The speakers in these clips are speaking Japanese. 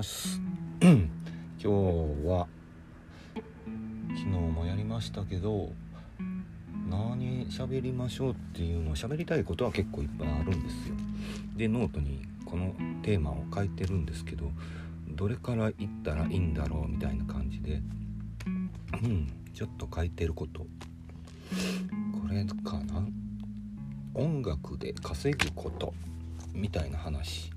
ます。今日は昨日もやりましたけど何喋りましょうっていうのを喋りたいことは結構いっぱいあるんですよ。でノートにこのテーマを書いてるんですけどどれから言ったらいいんだろうみたいな感じでうんちょっと書いてること。これかな。音楽で稼ぐことみたいな話。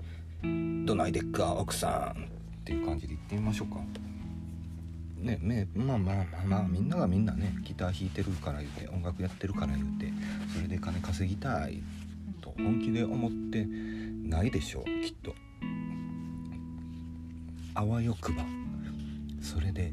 どないでっか奥さん。っていう感じで言ってみましょうか。ねまあまあまあまあみんながみんなねギター弾いてるから言うて音楽やってるから言うてそれで金稼ぎたいと本気で思ってないでしょうきっと。あわよくば。それで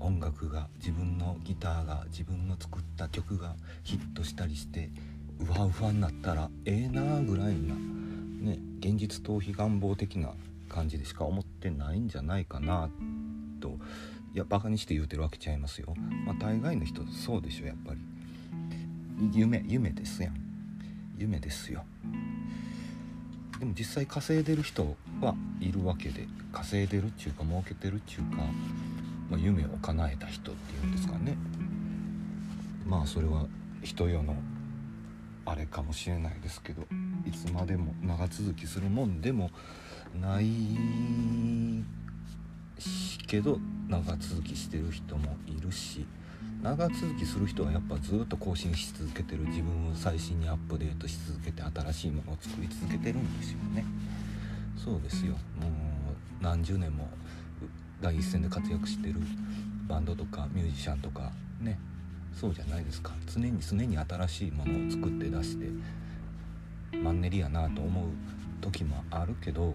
音楽が自分のギターが自分の作った曲がヒットしたりしてうわうわになったらええなーぐらいなね現実逃避願望的な感じでしか思ってないんじゃないかなといやバカにして言うてるわけちゃいますよ。まあ大概の人そうでしょやっぱり。夢夢ですやん。夢ですよ。でも実際稼いでる人はいるわけで稼いでるっちゅうか儲けてるっちゅうか、まあ、夢を叶えた人っていうんですかね。まあそれは人世のあれかもしれないですけどいつまでも長続きするもんでもないけど長続きしてる人もいるし長続きする人はやっぱずっと更新し続けてる自分を最新にアップデートし続けて新しいものを作り続けてるんですよね。そうですよ。もう何十年も第一線で活躍してるバンドとかミュージシャンとかね。そうじゃないですか。常に常に新しいものを作って出してマンネリやなと思う時もあるけど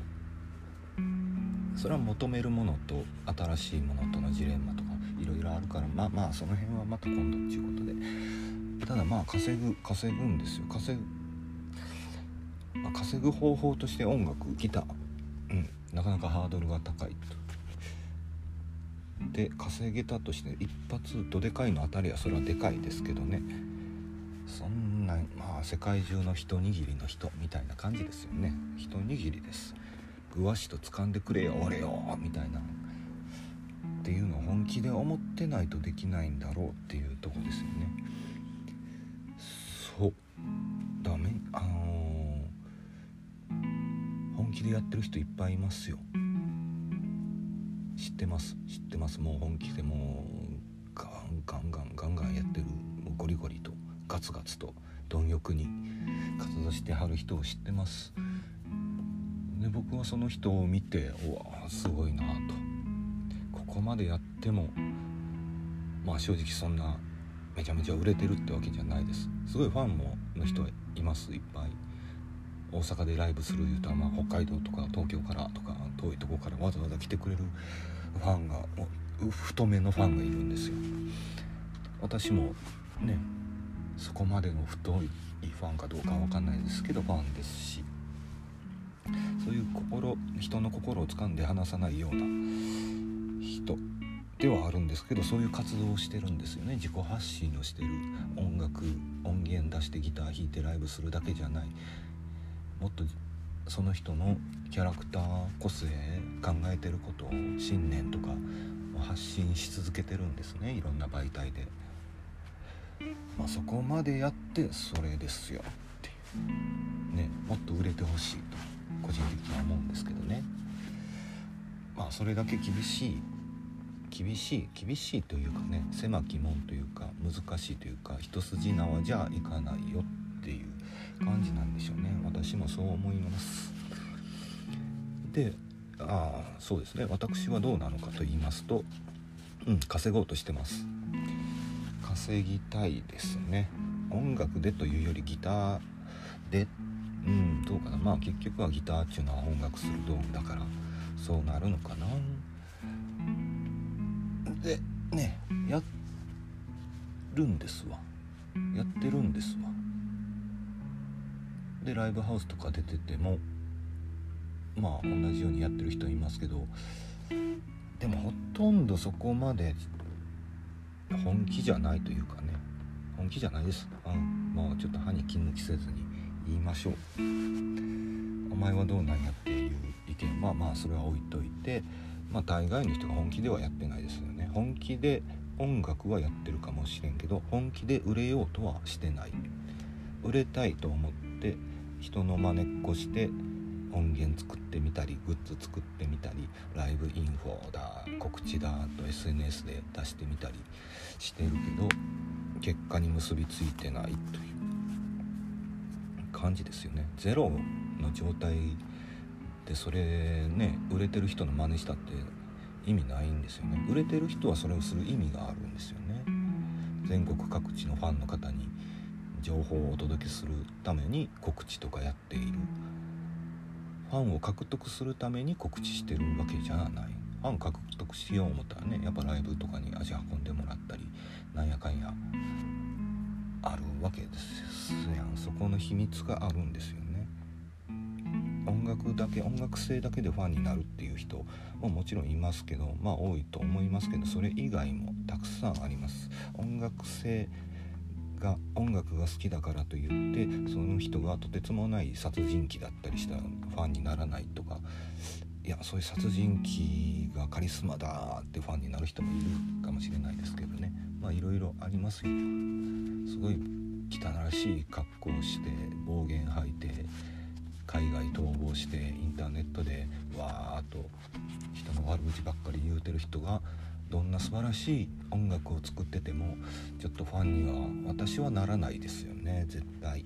それは求めるものと新しいものとのジレンマとかいろいろあるからまあまあその辺はまた今度っていうことでただまあ稼ぐ稼ぐんですよ稼ぐ、まあ、稼ぐ方法として音楽ギターうん。なかなかハードルが高いと。で稼げたとして一発どでかいの当たりはそれはでかいですけどね。そんなまあ世界中の一握りの人みたいな感じですよね。一握りです。ぐわしと掴んでくれよ俺よみたいな。っていうのを本気で思ってないとできないんだろうっていうとこですよね。そう。ダメ？あのー、本気でやってる人いっぱいいますよ。知ってます？知ってます？もう本気でもうガンガンガンガンガンやってる。ゴリゴリとガツガツと貪欲に活動してはる人を知ってますで僕はその人を見てうわすごいなと。ここまでやってもまあ正直そんなめちゃめちゃ売れてるってわけじゃないです。すごいファンもの人いますいっぱい。大阪でライブする言うたら、まあ、北海道とか東京からとか遠いとこからわざわざ来てくれるファンが太めのファンがいるんですよ。私もねそこまでの太いファンかどうかは分かんないですけどファンですし。そういう心人の心を掴んで離さないような人ではあるんですけどそういう活動をしてるんですよね。自己発信をしてる音楽音源出してギター弾いてライブするだけじゃない。もっとその人のキャラクター個性考えてることを信念とか発信し続けてるんですね。いろんな媒体で。まあ、そこまでやってそれですよっていう。ねもっと売れてほしいと。個人的には思うんですけどね。まあそれだけ厳しい厳しい厳しいというかね狭き門というか難しいというか一筋縄じゃいかないよっていう感じなんでしょうね。私もそう思います。でああそうですね。私はどうなのかと言いますとうん稼ごうとしてます。稼ぎたいですね。音楽でというよりギターでうん。どうかな。まあ結局はギターっていうのは音楽する道具だからそうなるのかな。でねやるんですわ。やってるんですわ。でライブハウスとか出ててもまあ同じようにやってる人いますけどでもほとんどそこまで本気じゃないというかね。本気じゃないです、うん、まあちょっと歯に金抜きせずに。言いましょう。お前はどうなんやっていう意見はまあそれは置いといてまあ大概の人が本気ではやってないですよね。本気で音楽はやってるかもしれんけど本気で売れようとはしてない。売れたいと思って人の真似っこして音源作ってみたりグッズ作ってみたりライブインフォだ告知だと SNS で出してみたりしてるけど結果に結びついてないという。感じですよね。ゼロの状態でそれね売れてる人の真似したって意味ないんですよね。売れてる人はそれをする意味があるんですよね。全国各地のファンの方に情報をお届けするために告知とかやっている。ファンを獲得するために告知してるわけじゃない。ファン獲得しよう思ったらねやっぱライブとかに足運んでもらったりなんやかんやあるわけですやん。そこの秘密があるんですよね。音楽だけ音楽性だけでファンになるっていう人ももちろんいますけどまあ多いと思いますけどそれ以外もたくさんあります。音楽性が音楽が好きだからといってその人がとてつもない殺人鬼だったりしたらファンにならないとかいやそういう殺人鬼がカリスマだってファンになる人もいるかもしれないですけどね。まあいろいろありますよ。すごい汚らしい格好をして暴言吐いて海外逃亡してインターネットでわーっと人の悪口ばっかり言うてる人がどんな素晴らしい音楽を作っててもちょっとファンには私はならないですよね絶対。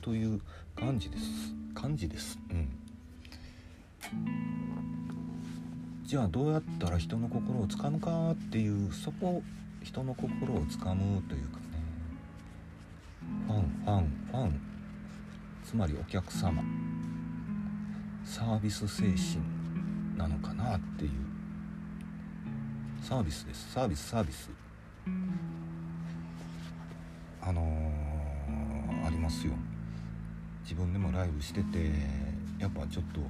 という感じです。感じです。うん。じゃあどうやったら人の心をつかむかっていうそこ人の心をつかむというかね。ファンファンファン。つまりお客様。サービス精神なのかなっていう。サービスです。サービスサービス。あのー、ありますよ。自分でもライブしててやっぱちょっと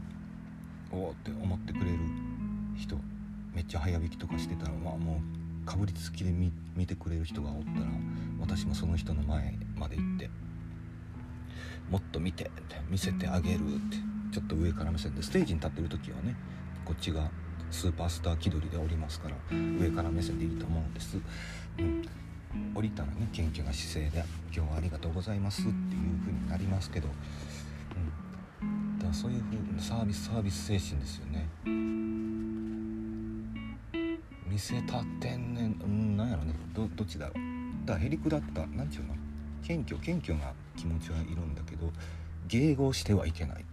おおって思ってくれる人めっちゃ早弾きとかしてたらまあもうかぶりつきで見見てくれる人がおったら私もその人の前まで行ってもっと見てって見せてあげるってちょっと上から目線でステージに立ってる時はねこっちがスーパースター気取りでおりますから上から目線でいいと思うんです、うん、降りたらね謙虚な姿勢で「今日はありがとうございます」っていう風になりますけど、かそういう風なサービスサービス精神ですよね。見せたってんねん、うん、なんやろね。どどっちだろう。だからへりくだったなんちゅうの。謙虚謙虚な気持ちはいるんだけど迎合してはいけない。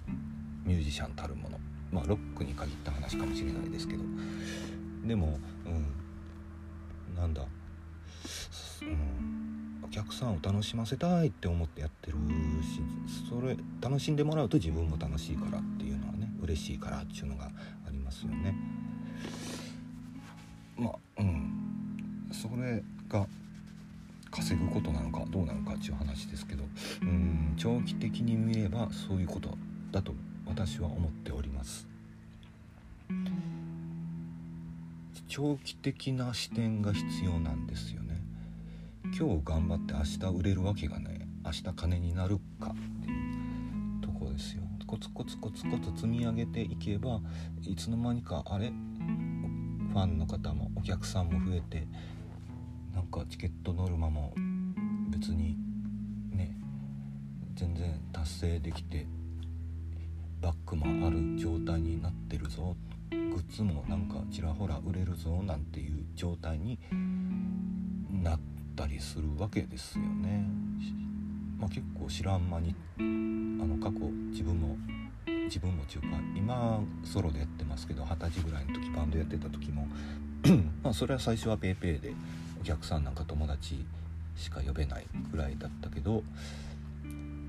ミュージシャンたるもの。まあロックに限った話かもしれないですけど。でもうん。なんだ、客さんを楽しませたいって思ってやってるしそれ楽しんでもらうと自分も楽しいからっていうのはね嬉しいからっていうのがありますよね。まあうん。それが稼ぐことなのかどうなのかっていう話ですけどうん。長期的に見ればそういうことだと私は思っております。長期的な視点が必要なんですよね。今日頑張って明日売れるわけがね明日金になるかっていうとこですよ。コツコツコツコツ積み上げていけばいつの間にかあれファンの方もお客さんも増えてなんかチケットノルマも別にね全然達成できてバッグもある状態になってるぞ。グッズもなんかちらほら売れるぞなんていう状態になってたりするわけですよね。まあ、結構知らん間にあの過去自分も自分も中か今ソロでやってますけど二十歳ぐらいの時バンドやってた時も まあそれは最初は PayPay でお客さんなんか友達しか呼べないぐらいだったけど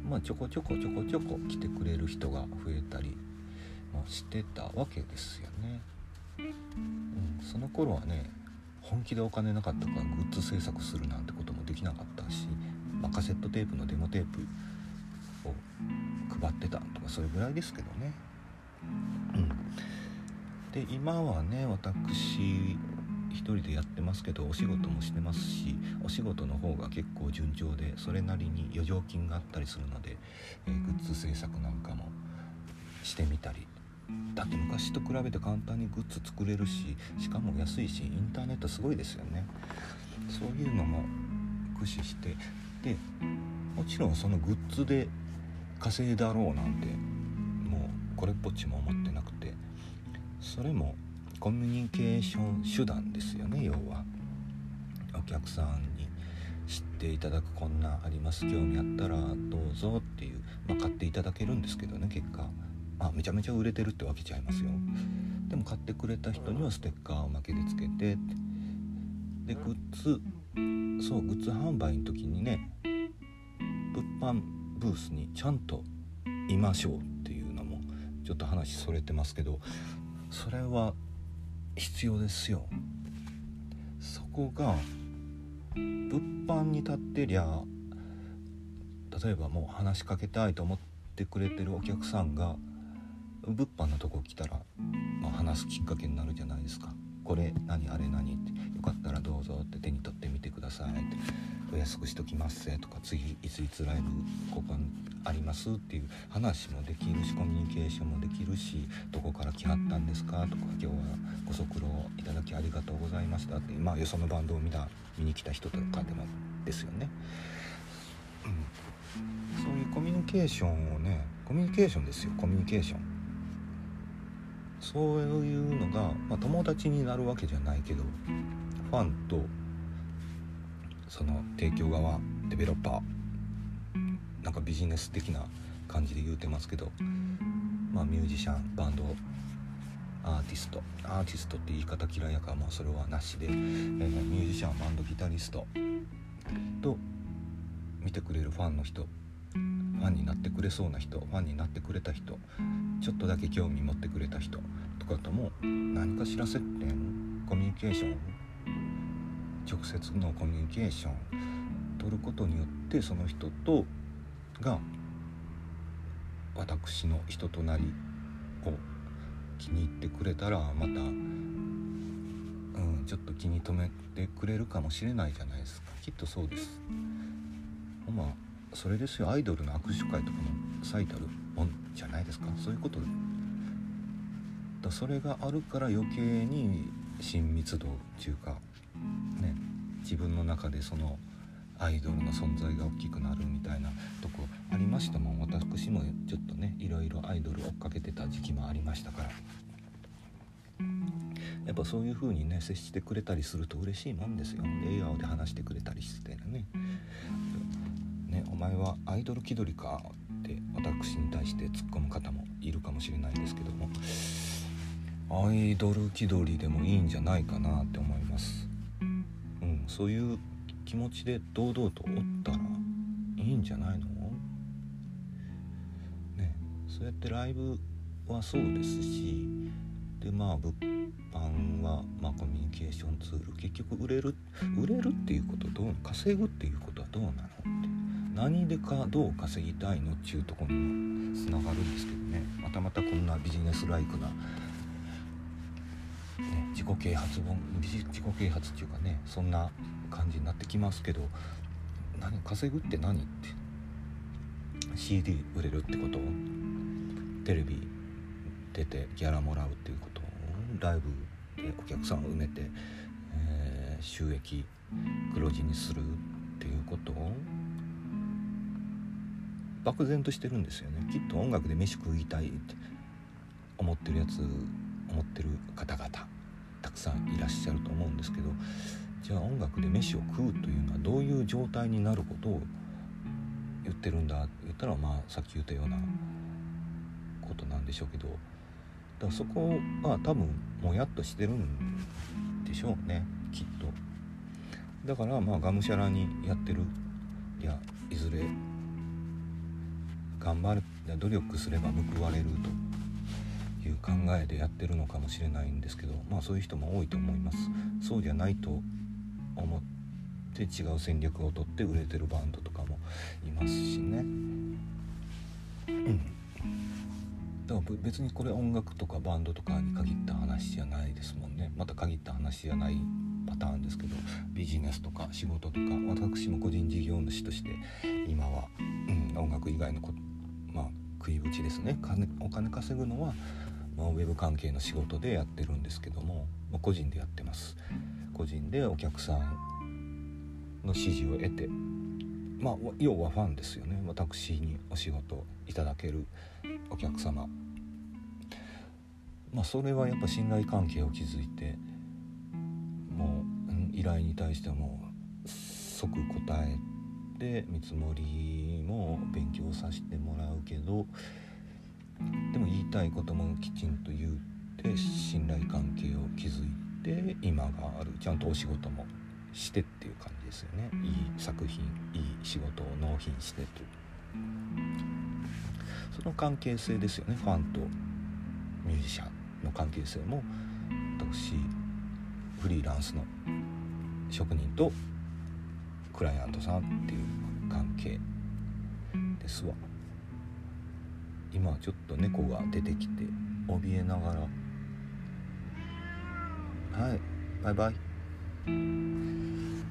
まあ、ちょこちょこちょこちょこ来てくれる人が増えたりもしてたわけですよね。うん、その頃はね本気でお金なかったからグッズ制作するなんてこともできなかったし、まあ、カセットテープのデモテープを配ってたとかそれぐらいですけどね。うん、で今はね私一人でやってますけどお仕事もしてますしお仕事の方が結構順調でそれなりに余剰金があったりするので、えー、グッズ制作なんかもしてみたりだって昔と比べて簡単にグッズ作れるししかも安いしインターネットすごいですよね。そういうのも駆使してでもちろんそのグッズで稼いだろうなんてもうこれっぽっちも思ってなくてそれもコミュニケーション手段ですよね要は。お客さんに知っていただくこんなあります興味あったらどうぞっていう、まあ、買っていただけるんですけどね結果、あ、めちゃめちゃ売れてるってわけちゃいますよ。でも買ってくれた人にはステッカーを負けでつけて。でグッズそうグッズ販売の時にね物販ブースにちゃんといましょうっていうのもちょっと話それてますけどそれは必要ですよ。そこが物販に立ってりゃ例えばもう話しかけたいと思ってくれてるお客さんが物販のとこ来たら、まあ、話すきっかけになるじゃないですか。これ何あれ何って。よかったらどうぞって手に取ってみてくださいって。お安くしときますぜとか次いついつライブ交換ありますっていう話もできるしコミュニケーションもできるしどこから来はったんですかとか今日はご足労いただきありがとうございましたって。まあよそのバンドを見た見に来た人とかでもですよね。うん、そういうコミュニケーションをねコミュニケーションですよコミュニケーション。そういうのが、まあ、友達になるわけじゃないけどファンとその提供側デベロッパーなんかビジネス的な感じで言うてますけどまあミュージシャンバンドアーティストアーティストって言い方嫌いやからまあそれはなしで、えー、ミュージシャンバンドギタリストと見てくれるファンの人ファンになってくれそうな人ファンになってくれた人ちょっとだけ興味持ってくれた人とかとも何かしら接点コミュニケーション？直接のコミュニケーション？取ることによってその人とが私の人となりを気に入ってくれたらまた、うん、ちょっと気に留めてくれるかもしれないじゃないですか。きっとそうです。まあそれですよ。アイドルの握手会とかも最たるもんじゃないですか。そういうことだそれがあるから余計に親密度っていうかね自分の中でそのアイドルの存在が大きくなるみたいなとこありましたもん。私もちょっとねいろいろアイドル追っかけてた時期もありましたから。やっぱそういう風にね接してくれたりすると嬉しいもんですよ。で笑顔で話してくれたりしてね。ねお前はアイドル気取りかって私に対して突っ込む方もいるかもしれないんですけどもアイドル気取りでもいいんじゃないかなって思います。うんそういう気持ちで堂々とおったらいいんじゃないの？ねそうやってライブはそうですしでまあ物販は、まあ、コミュニケーションツール結局売れる売れるっていうことどう稼ぐっていうことはどうなのって。何でかどう稼ぎたいのっちゅうとこにもつながるんですけどね。またまたこんなビジネスライクな、ね、自己啓発本自己啓発っていうかねそんな感じになってきますけど何稼ぐって何って CD 売れるってこと？テレビ出てギャラもらうっていうこと？ライブでお客さんを埋めて、えー、収益黒字にするっていうこと？漠然としてるんですよね。きっと音楽で飯食いたいって思ってるやつ思ってる方々たくさんいらっしゃると思うんですけどじゃあ音楽で飯を食うというのはどういう状態になることを言ってるんだ？って言ったらまあさっき言ったようなことなんでしょうけどだからそこは多分もやっとしてるんでしょうね。きっと。だからまあがむしゃらにやってる。いやいずれ頑張る努力すれば報われるという考えでやってるのかもしれないんですけどまあそういう人も多いと思います。そうじゃないと思って違う戦略をとって売れてるバンドとかもいますしね。うんだから別にこれ音楽とかバンドとかに限った話じゃないですもんね。また限った話じゃないパターンですけどビジネスとか仕事とか私も個人事業主として今は、うん、音楽以外のこと食いぶちですね。お金稼ぐのは、まあ、ウェブ関係の仕事でやってるんですけども、まあ、個人でやってます。個人でお客さんの支持を得てまあ要はファンですよね。私にお仕事いただけるお客様。まあそれはやっぱ信頼関係を築いてもう依頼に対しても即答えて見積もりも勉強させてもらうけどでも言いたいこともきちんと言って信頼関係を築いて今があるちゃんとお仕事もしてっていう感じですよね。いい作品いい仕事を納品してとその関係性ですよね。ファンとミュージシャンの関係性も私フリーランスの職人とクライアントさんっていう関係。ですわ。今ちょっと猫が出てきて怯えながら。はいバイバイ。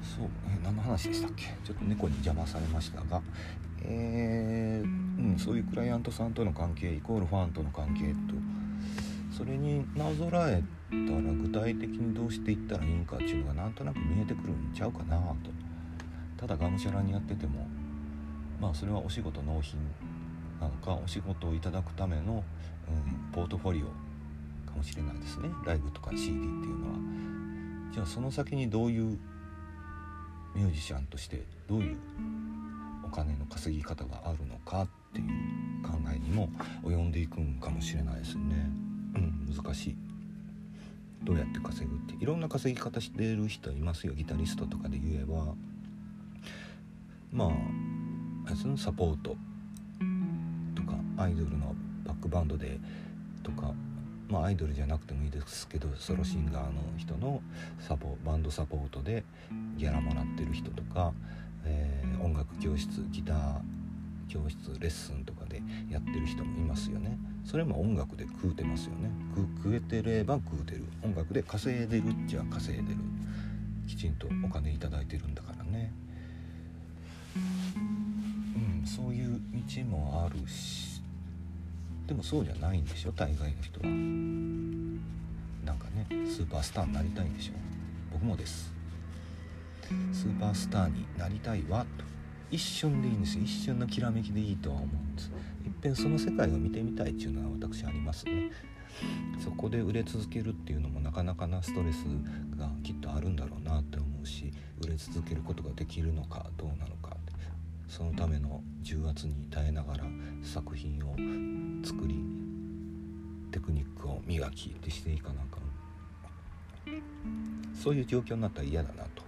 そうえ何の話でしたっけ？ちょっと猫に邪魔されましたが。えー、うん、そういうクライアントさんとの関係イコールファンとの関係と。それになぞらえたら具体的にどうしていったらいいんかっていうのがなんとなく見えてくるんちゃうかなと。ただがむしゃらにやってても。まあそれはお仕事納品なのかお仕事をいただくための、うん、ポートフォリオかもしれないですね。ライブとか CD っていうのは。じゃあその先にどういうミュージシャンとしてどういうお金の稼ぎ方があるのかっていう考えにも及んでいくんかもしれないですね。うん、難しい。どうやって稼ぐっていろんな稼ぎ方してる人いますよ。ギタリストとかで言えば。まあそのサポートとかアイドルのバックバンドでとかまあアイドルじゃなくてもいいですけどソロシンガーの人のサポバンドサポートでギャラもらってる人とか、えー、音楽教室ギター教室レッスンとかでやってる人もいますよね。それも音楽で食うてますよね。食えてれば食うてる。音楽で稼いでるっちゃ稼いでる。きちんとお金頂いてるんだからね。そういう道もあるしでもそうじゃないんでしょ大概の人は。なんかねスーパースターになりたいんでしょ。僕もです。スーパースターになりたいわと。一瞬でいいんですよ。一瞬のきらめきでいいとは思うんです。いっぺんその世界を見てみたいっていうのは私ありますね。そこで売れ続けるっていうのもなかなかなストレスがきっとあるんだろうなって思うし売れ続けることができるのかどうなのか。そのための重圧に耐えながら作品を作りテクニックを磨きってしていかなあかん。そういう状況になったら嫌だなと。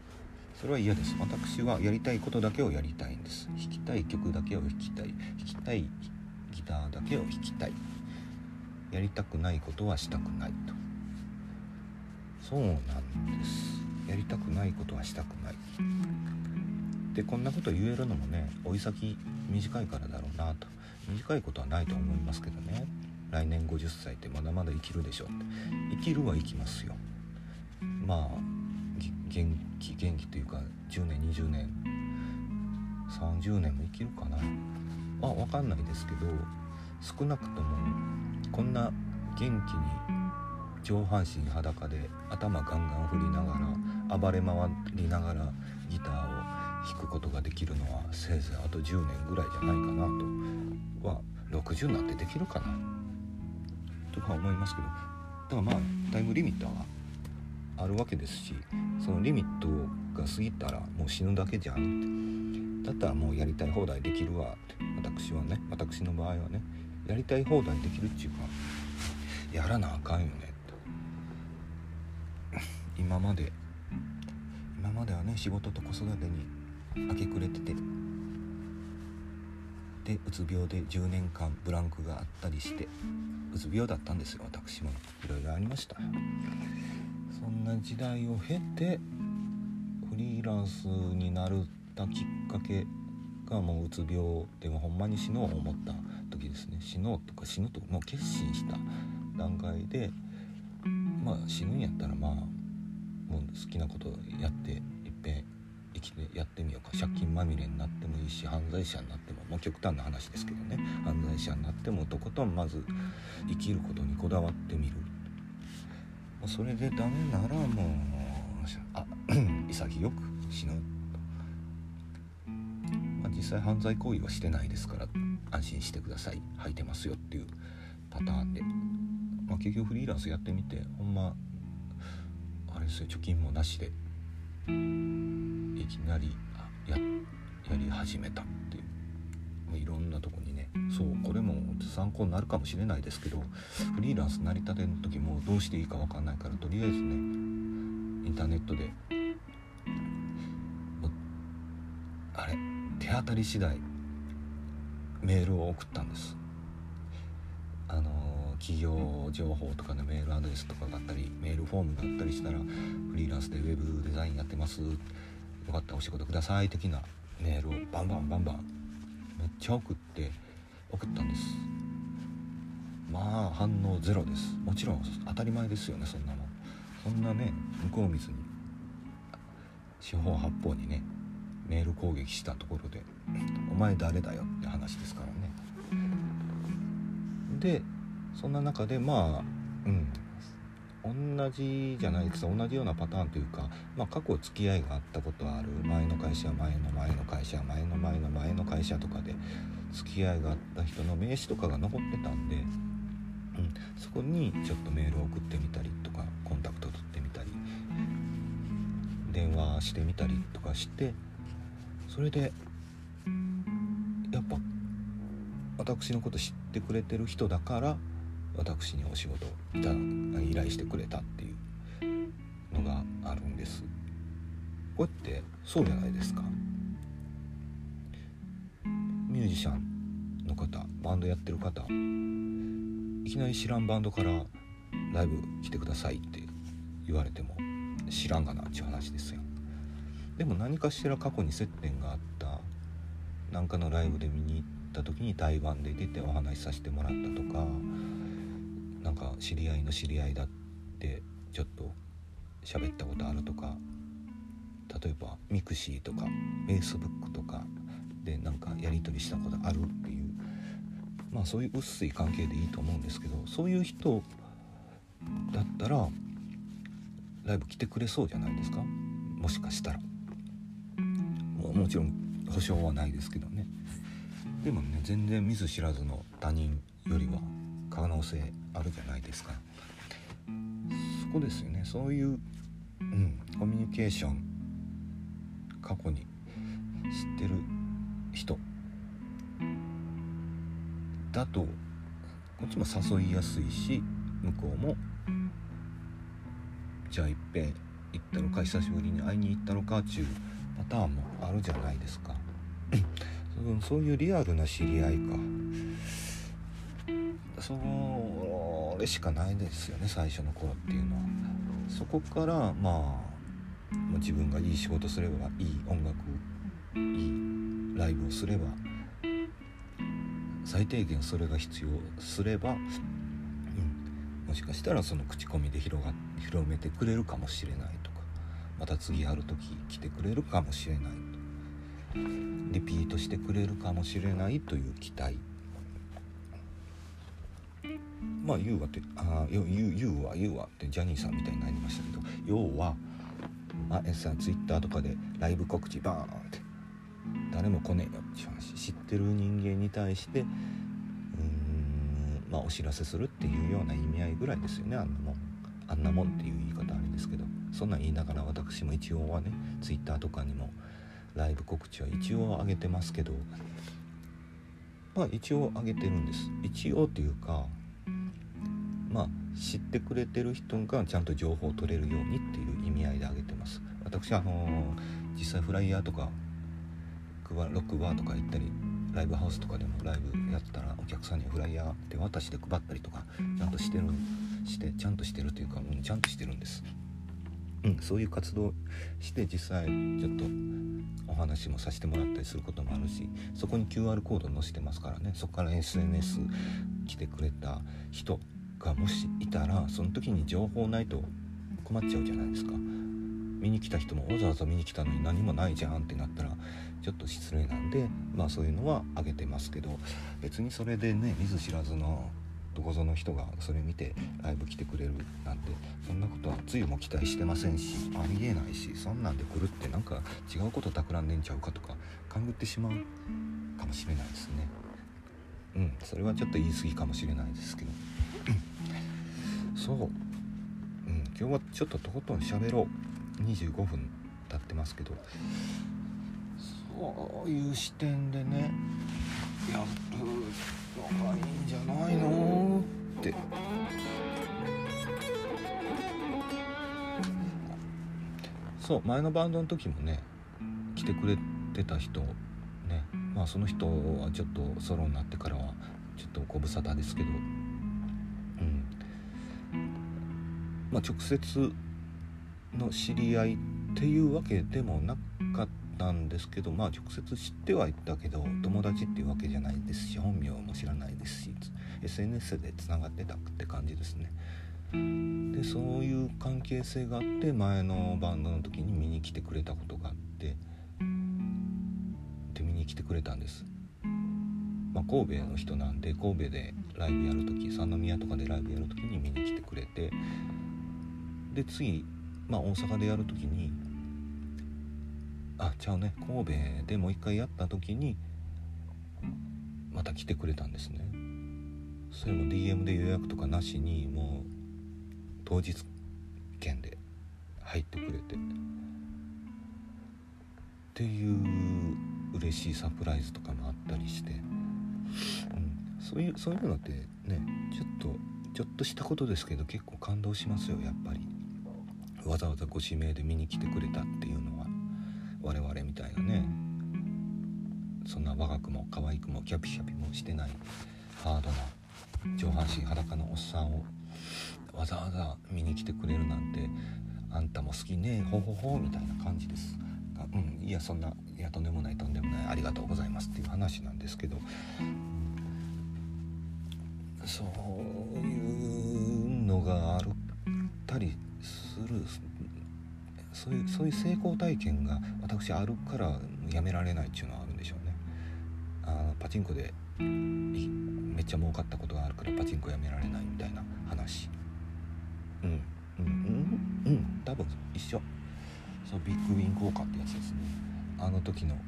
それは嫌です。私はやりたいことだけをやりたいんです。弾きたい曲だけを弾きたい。弾きたいギターだけを弾きたい。やりたくないことはしたくないと。そうなんです。やりたくないことはしたくない。でこんなこと言えるのもね追い先短いからだろうなと。短いことはないと思いますけどね。来年50歳ってまだまだ生きるでしょって。生きるは生きますよ。まあ元気元気というか10年20年。30年も生きるかな。あ分かんないですけど少なくともこんな元気に上半身裸で頭ガンガン振りながら暴れ回りながらギターを弾くことができるのはせいぜいあと10年ぐらいじゃないかなとは60になってできるかな。とか思いますけど。だからまあタイムリミットはあるわけですしそのリミットが過ぎたらもう死ぬだけじゃんだったらもうやりたい放題できるわって私はね私の場合はねやりたい放題できるっていうかやらなあかんよね今まで今まではね仕事と子育てに明け暮れてて。でうつ病で10年間ブランクがあったりしてうつ病だったんですよ私も。いろいろありました。そんな時代を経てフリーランスになるたきっかけがもううつ病でもほんまに死のう思った時ですね。死のうとか死ぬともう決心した段階でまあ死ぬんやったらまあもう好きなことやっていっぺん生きてやってみようか。借金まみれになってもいいし犯罪者になってももう極端な話ですけどね。犯罪者になってもとことんまず生きることにこだわってみる。それでダメならもうあ 潔く死ぬまあ、実際犯罪行為はしてないですから安心してください。履いてますよっていうパターンで、まあ、結局フリーランスやってみてほんまあれですよ貯金もなしで。いきなりややり始めたっていう、まあ、いろんなとこにねそうこれも参考になるかもしれないですけどフリーランス成り立ての時もどうしていいか分かんないからとりあえずねインターネットであれ手当たり次第メールを送ったんです。あの企業情報とかのメールアドレスとかがあったりメールフォームがあったりしたらフリーランスでウェブデザインやってます。よかったらお仕事ください的なメールをバンバンバンバンめっちゃ送って送ったんです。まあ反応ゼロです。もちろん当たり前ですよねそんなもん。そんなね向こう見ずに四方八方にねメール攻撃したところで「お前誰だよ」って話ですからね。でそんな中でまあうん。同じじゃないです。同じようなパターンというか、まあ、過去付き合いがあったことある。前の会社前の前の会社前の前の前の会社とかで付き合いがあった人の名刺とかが残ってたんで、うん、そこにちょっとメールを送ってみたりとかコンタクト取ってみたり電話してみたりとかしてそれでやっぱ私のこと知ってくれてる人だから私にお仕事いた依頼してくれたっていうのがあるんです。こうやってそうじゃないですか。ミュージシャンの方バンドやってる方いきなり知らんバンドからライブ来てくださいって言われても知らんがなっちゅう話ですよ。でも何かしら過去に接点があった何かのライブで見に行った時に対バンで出てお話しさせてもらったとかなんか知り合いの知り合いだってちょっと喋ったことあるとか例えばミクシーとかフェイスブックとかでなんかやり取りしたことあるっていうまあそういう薄い関係でいいと思うんですけどそういう人だったらライブ来てくれそうじゃないですか？もしかしたら。もちろん保証はないですけどねでもね全然見ず知らずの他人よりは可能性あるじゃないですか。そこですよね。そういう、うん、コミュニケーション。過去に知ってる人。だとこっちも誘いやすいし向こうもじゃあいっぺん行ったのか久しぶりに会いに行ったのかっちゅうパターンもあるじゃないですか。そういうリアルな知り合いか。それしかないですよね最初の頃っていうのは。そこからまあ自分がいい仕事すればいい音楽いいライブをすれば最低限それが必要すれば、うん、もしかしたらその口コミで広が広めてくれるかもしれないとまた次ある時来てくれるかもしれないリピートしてくれるかもしれないという期待まあ言うわってあ言う言うわ言うわってジャニーさんみたいになりましたけど要はまあ S さんツイッターとかでライブ告知バーンって誰も来ねえよって話知ってる人間に対してうーんまあお知らせするっていうような意味合いぐらいですよねあんなもん。あんなもんっていう言い方あれですけどそんなん言いながら私も一応はね Twitter とかにもライブ告知は一応上げてますけどまあ一応上げてるんです。一応っていうかまあ知ってくれてる人がちゃんと情報を取れるようにっていう意味合いで上げてます。私あのー、実際フライヤーとかロックバーとか行ったりライブハウスとかでもライブやったらお客さんにフライヤー手渡しで配ったりとかちゃんとしてるしてちゃんとしてるというか、うん、ちゃんとしてるんです。うん、そういう活動して実際ちょっとお話もさせてもらったりすることもあるしそこに QR コード載せてますからね。そこから SNS 来てくれた人がもしいたらその時に情報ないと困っちゃうじゃないですか。見に来た人もわざわざ見に来たのに何もないじゃんってなったらちょっと失礼なんでまあそういうのはあげてますけど別にそれでね見ず知らずのどこぞの人がそれ見てライブ来てくれるなんてそんなことはつゆも期待してませんしありえないしそんなんで来るってなんか違うこと企んでんちゃうかとか勘ぐってしまうかもしれないですね。うんそれはちょっと言い過ぎかもしれないですけど。そう、うん、今日はちょっととことん喋ろう。25分経ってますけど。そういう視点でね。やるのがいいんじゃないの？って。そう前のバンドの時もね来てくれてた人ね。まあその人はちょっとソロになってからはちょっとご無沙汰ですけどまあ直接の知り合いっていうわけでもなかったんですけどまあ直接知ってはいたけど友達っていうわけじゃないですし本名も知らないですし SNS でつながってたって感じですね。でそういう関係性があって前のバンドの時に見に来てくれたことがあってで見に来てくれたんです。まあ、神戸の人なんで神戸でライブやる時三宮とかでライブやる時に見に来てくれてで次、まあ、大阪でやる時にあちゃうね。神戸でもう一回やった時にまた来てくれたんですね。それも DM で予約とかなしにもう当日券で入ってくれて。っていう嬉しいサプライズとかもあったりして、うん、そういうそういうのってねちょっとちょっとしたことですけど結構感動しますよやっぱり。わざわざご指名で見に来てくれたっていうのは我々みたいなねそんな若くも可愛くもキャピキャピもしてないハードな上半身裸のおっさんをわざわざ見に来てくれるなんてあんたも好きねほほほみたいな感じです。がうんいやそんないやとんでもないとんでもないありがとうございますっていう話なんですけどそういうのがあったりするそういうそういう成功体験が私あるからやめられないっていうのはあるんでしょうね。あのパチンコでめっちゃ儲かったことがあるからパチンコやめられないみたいな話。うんうんうんうん多分一緒。そうビッグウィン効果ってやつですね。あの時のあ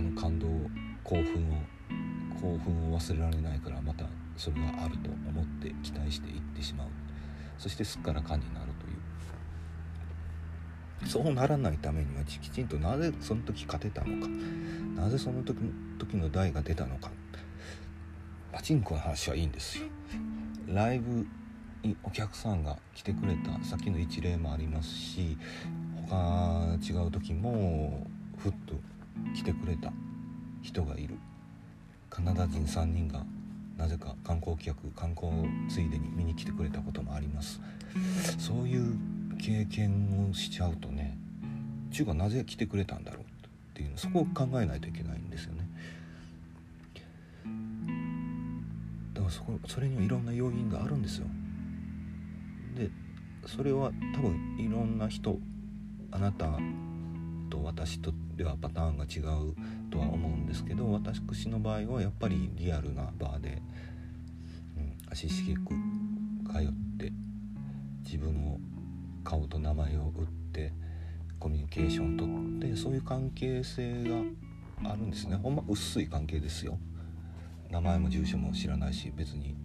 の感動興奮を興奮を忘れられないからまたそれがあると思って期待していってしまう。そしてすっからかんになるという。そうならないためにはきちんとなぜその時勝てたのか。なぜその時時の台が出たのか。パチンコの話はいいんですよ。ライブにお客さんが来てくれたさっきの一例もありますし他違う時もふっと来てくれた人がいる。カナダ人3人がなぜか観光客観光ついでに見に来てくれたこともあります。そういう経験をしちゃうとね中がなぜ来てくれたんだろうっていうのそこを考えないといけないんですよね。だからそこそれにはいろんな要因があるんですよ。でそれは多分いろんな人あなたと私とではパターンが違うとは思うんですけど私の場合はやっぱりリアルなバーで、うん、足しげく通って自分を顔と名前を打ってコミュニケーションをとってそういう関係性があるんですね。ほんま薄い関係ですよ。名前も住所も知らないし別に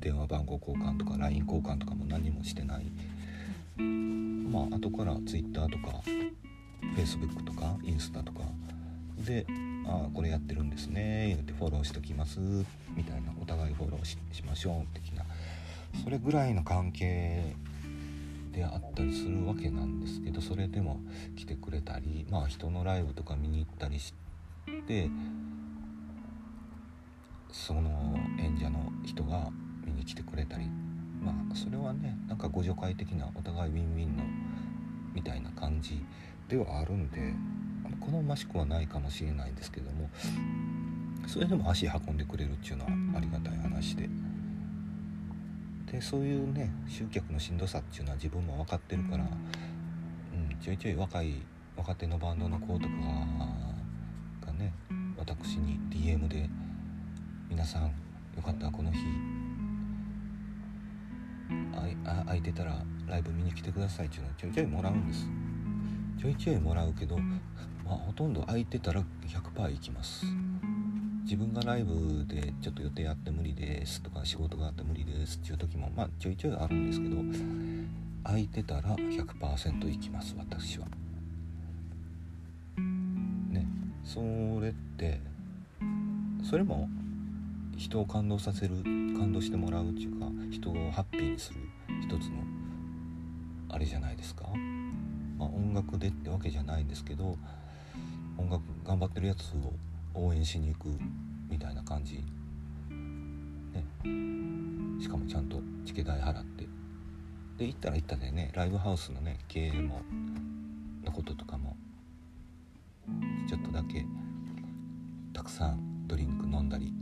電話番号交換とか LINE 交換とかも何もしてない。まあ後から Twitter とか Facebook とかインスタとかで「ああこれやってるんですね」言ってフォローしときますみたいなお互いフォローしましょう的なそれぐらいの関係であったりするわけなんですけどそれでも来てくれたりまあ人のライブとか見に行ったりしてその演者の人が見に来てくれたりまあそれはねなんかご助会的なお互いウィンウィンのみたいな感じではあるんで好ましくはないかもしれないんですけどもそれでも足運んでくれるっていうのはありがたい話で。でそういうね集客のしんどさっていうのは自分も分かってるからちょいちょい若い若手のバンドの子とかがね私に DM で「皆さんよかったらこの日空いてたらライブ見に来てください」っていうのをちょいちょいもらうんです。ちょいちょいもらうけど、まあ、ほとんど空いてたら100%行きます自分がライブでちょっと予定あって無理ですとか仕事があって無理ですっていう時もまあちょいちょいあるんですけど空いてたら100%行きます私は。ねそれってそれも人を感動させる感動してもらうっていうか人をハッピーにする一つのあれじゃないですか？まあ、音楽でってわけじゃないんですけど音楽頑張ってるやつを応援しに行くみたいな感じ、ね、しかもちゃんとチケ代払って。で行ったら行ったでねライブハウスのね経営ものこととかもちょっとだけたくさんドリンク飲んだり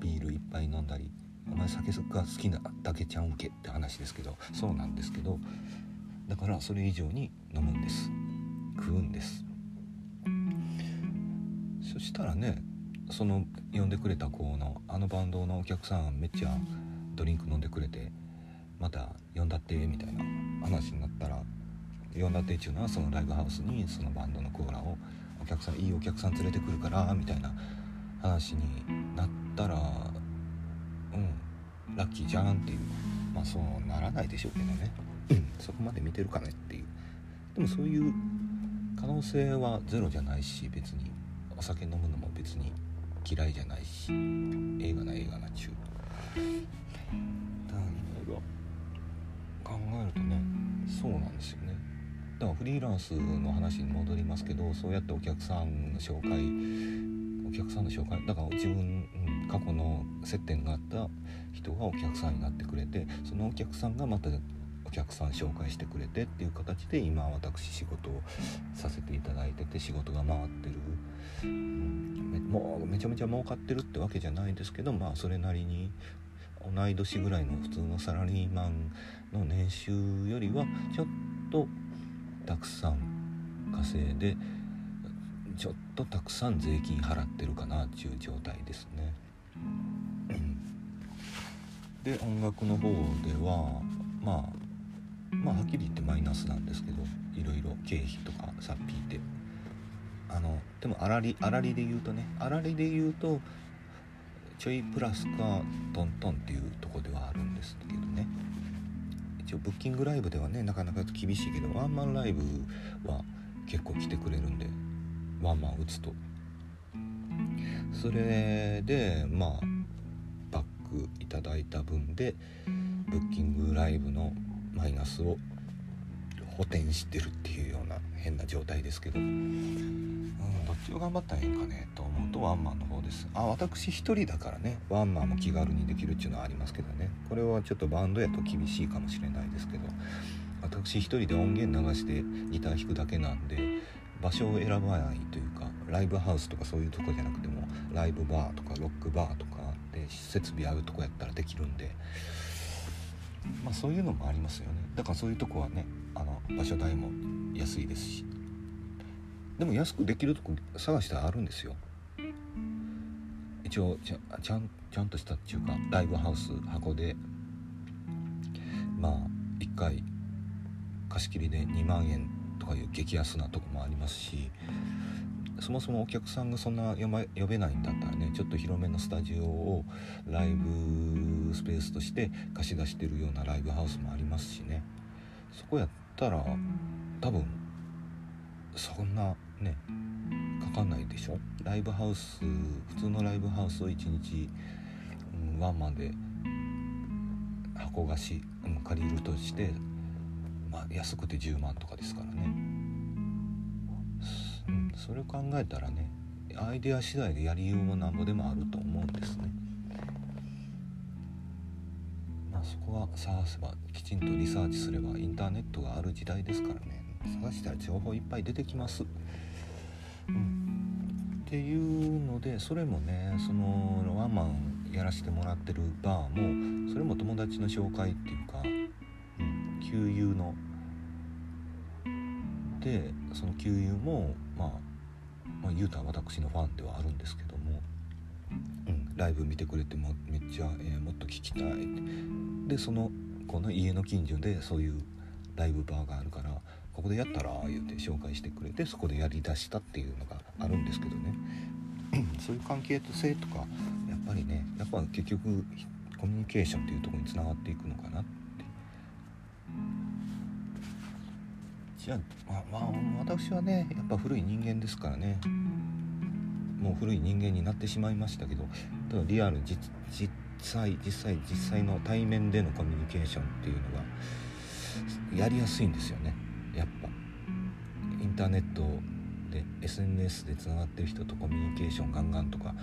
ビールいっぱい飲んだりお前酒が好きなだけちゃうんけって話ですけどそうなんですけどだからそれ以上に飲むんです。食うんです。そしたらねその呼んでくれた子のあのバンドのお客さんめっちゃドリンク飲んでくれてまた呼んだってみたいな話になったら呼んだってっていうのはそのライブハウスにそのバンドのコーラをお客さんいいお客さん連れてくるからみたいな話になったらうんラッキーじゃんっていう。まあそうならないでしょうけどね、うん、そこまで見てるかねっていう。でもそういう可能性はゼロじゃないし別にお酒飲むのも別に嫌いじゃないし映画な映画な中だから考えるとねそうなんですよね。だからフリーランスの話に戻りますけどそうやってお客さんの紹介お客さんの紹介だから自分、過去の接点があった人がお客さんになってくれてそのお客さんがまたお客さん紹介してくれてっていう形で今私仕事をさせていただいてて仕事が回ってる、うん、もうめちゃめちゃ儲かってるってわけじゃないですけどまあそれなりに同い年ぐらいの普通のサラリーマンの年収よりはちょっとたくさん稼いでちょっとたくさん税金払ってるかなっていう状態ですね。で音楽の方ではまあまあはっきり言ってマイナスなんですけどいろいろ経費とかさっぴいて。あのでも粗利粗利で言うとね粗利で言うとちょいプラスかトントンっていうとこではあるんですけどね。一応ブッキングライブではねなかなか厳しいけどワンマンライブは結構来てくれるんでワンマン打つと。それでまあバックいただいた分でブッキングライブのマイナスを補填してるっていうような変な状態ですけど、うん、どっちを頑張ったらいいんかねと思うとワンマンの方です。あ私1人だからね。ワンマンも気軽にできるっていうのはありますけどね。これはちょっとバンドやと厳しいかもしれないですけど。私1人で音源流してギター弾くだけなんで場所を選ばないというかライブハウスとかそういうとこじゃなくてもライブバーとかロックバーとかで設備合うとこやったらできるんで。まあそういうのもありますよね。だからそういうとこはねあの場所代も安いですし。でも安くできるとこ探したらあるんですよ。一応ちゃちゃんちゃんとしたっていうかライブハウス箱でまあ1回貸し切りで2万円とかいう激安なとこもありますしそもそもお客さんがそんな呼ば呼べないんだったらねちょっと広めのスタジオをライブスペースとして貸し出してるようなライブハウスもありますしね。そこやったら多分そんなねかかんないでしょ？ライブハウス普通のライブハウスを1日、うん、ワンマンで箱貸し、うん、借りるとして、まあ、安くて10万とかですからね。それを考えたらねアイデア次第でやりようもなんぼでもあると思うんですね。まあ、そこは探せばきちんとリサーチすればインターネットがある時代ですからね探したら情報いっぱい出てきます。うん、っていうのでそれもねそのワンマンやらせてもらってるバーもそれも友達の紹介っていうか、うん、旧友のでその給油も、まあ、まあ言うたら私のファンではあるんですけども、うん、ライブ見てくれてもめっちゃ、えー、もっと聞きたいでそのこの家の近所でそういうライブバーがあるからここでやったら言うて紹介してくれてそこでやりだしたっていうのがあるんですけどね。そういう関係性とかやっぱりねやっぱ結局コミュニケーションっていうとこにつながっていくのかなって。じゃあまあ、まあ、私はねやっぱ古い人間ですからね。もう古い人間になってしまいましたけどただリアル実際実際実際の対面でのコミュニケーションっていうのがやりやすいんですよね。やっぱ。インターネットで SNS でつながってる人とコミュニケーションガンガンとか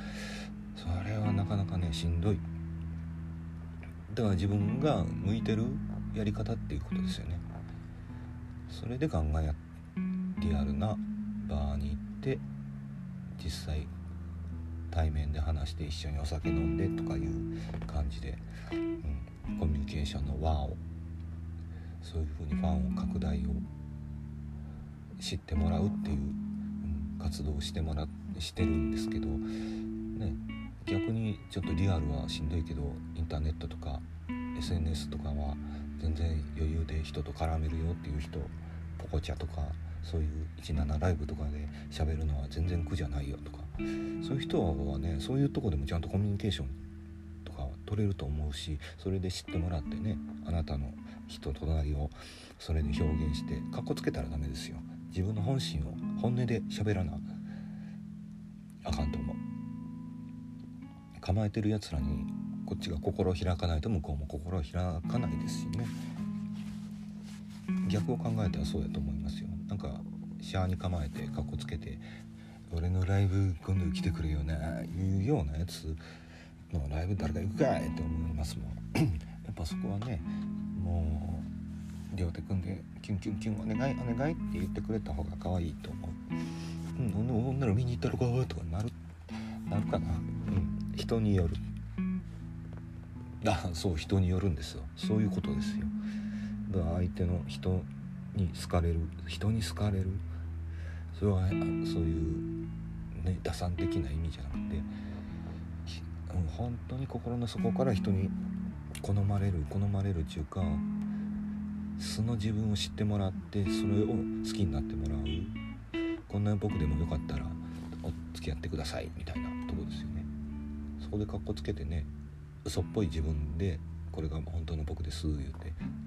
それはなかなかねしんどい。だから自分が向いてるやり方っていうことですよね。それで考えリアルな。バーに行って実際対面で話して一緒にお酒飲んでとかいう感じで、うん、コミュニケーションの輪をそういうふうにファンを拡大を知ってもらうっていう、うん、活動をしてもらしてるんですけど、ね、逆にちょっとリアルはしんどいけどインターネットとか SNS とかは全然余裕で人と絡めるよっていう人ポコチャとかそういう17ライブとかで喋るのは全然苦じゃないよとかそういう人はねそういうとこでもちゃんとコミュニケーションとか取れると思うしそれで知ってもらってねあなたの人隣をそれで表現してかっこつけたらダメですよ。自分の本心を本音で喋らなあかんと思う。構えてるやつらにこっちが心を開かないと向こうも心を開かないですしね。逆を考えたらそうやと思いますよ。なんかシャーに構えてかっこつけて俺のライブ今度来てくれよないうようなやつのライブ誰か行くかいって思いますもん。やっぱそこはねもう両手組んでキュンキュンキュンお願いお願いって言ってくれた方が可愛いと思う。うんほんなら見に行ったろかとかなるなるかな。うん人による。あそう人によるんですよ。そういうことですよ。だから相手の人に好かれる人に好かれる。それはそういうね打算的な意味じゃなくて本当に心の底から人に好まれる好まれるっていうか素の自分を知ってもらってそれを好きになってもらう。こんな僕でもよかったらお付き合ってくださいみたいなとこですよね。そこでかっこつけてね嘘っぽい自分でこれが本当の僕です言う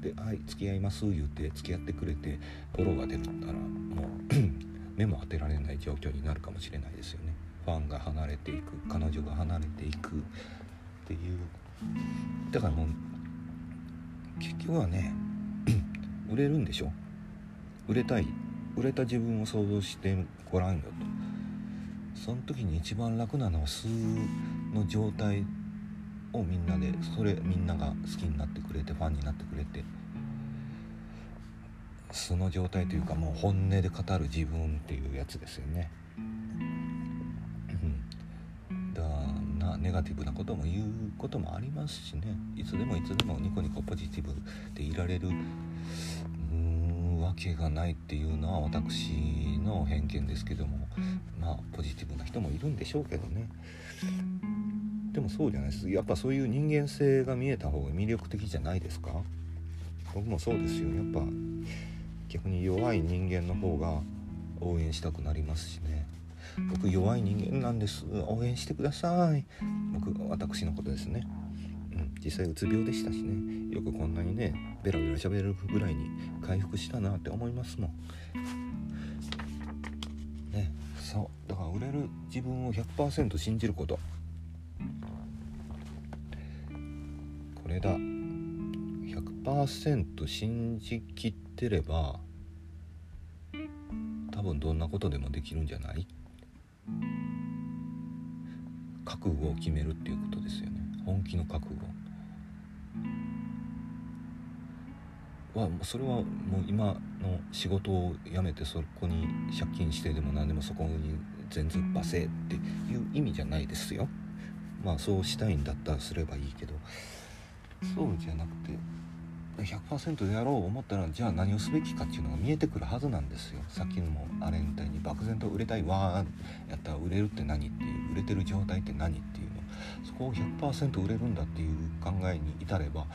てで「はい付き合います」言うて付き合ってくれてフォローが出たらもう 目も当てられない状況になるかもしれないですよね。ファンが離れていく彼女が離れていくっていう。だからもう結局はね 売れるんでしょ？売れたい売れた自分を想像してごらんよと。その時に一番楽なのは素の状態をみんなでそれみんなが好きになってくれてファンになってくれて素の状態というかもう本音で語る自分っていうやつですよね。だなネガティブなことも言うこともありますしねいつでもいつでもニコニコポジティブでいられるわけがないっていうのは私の偏見ですけどもまあポジティブな人もいるんでしょうけどね。でもそうじゃないです。やっぱそういう人間性が見えた方が魅力的じゃないですか？僕もそうですよ。やっぱ逆に弱い人間の方が応援したくなりますしね。僕弱い人間なんです。応援してください。僕私のことですね。うん。実際うつ病でしたしね。よくこんなにねベラベラ喋るぐらいに回復したなって思いますもん。ね。そう。だから売れる自分を100%信じること。れだ。100%信じきってれば多分どんなことでもできるんじゃない？覚悟を決めるっていうことですよね。本気の覚悟。はそれはもう今の仕事を辞めてそこに借金してでも何でもそこに全突破せっていう意味じゃないですよ。まあそうしたいんだったらすればいいけど。そうじゃなくて100%でやろう思ったらじゃあ何をすべきかっていうのが見えてくるはずなんですよ。さっきのもあれみたいに漠然と売れたいわーやったら売れるって何っていう売れてる状態って何っていうの。そこを100%売れるんだっていう考えに至れば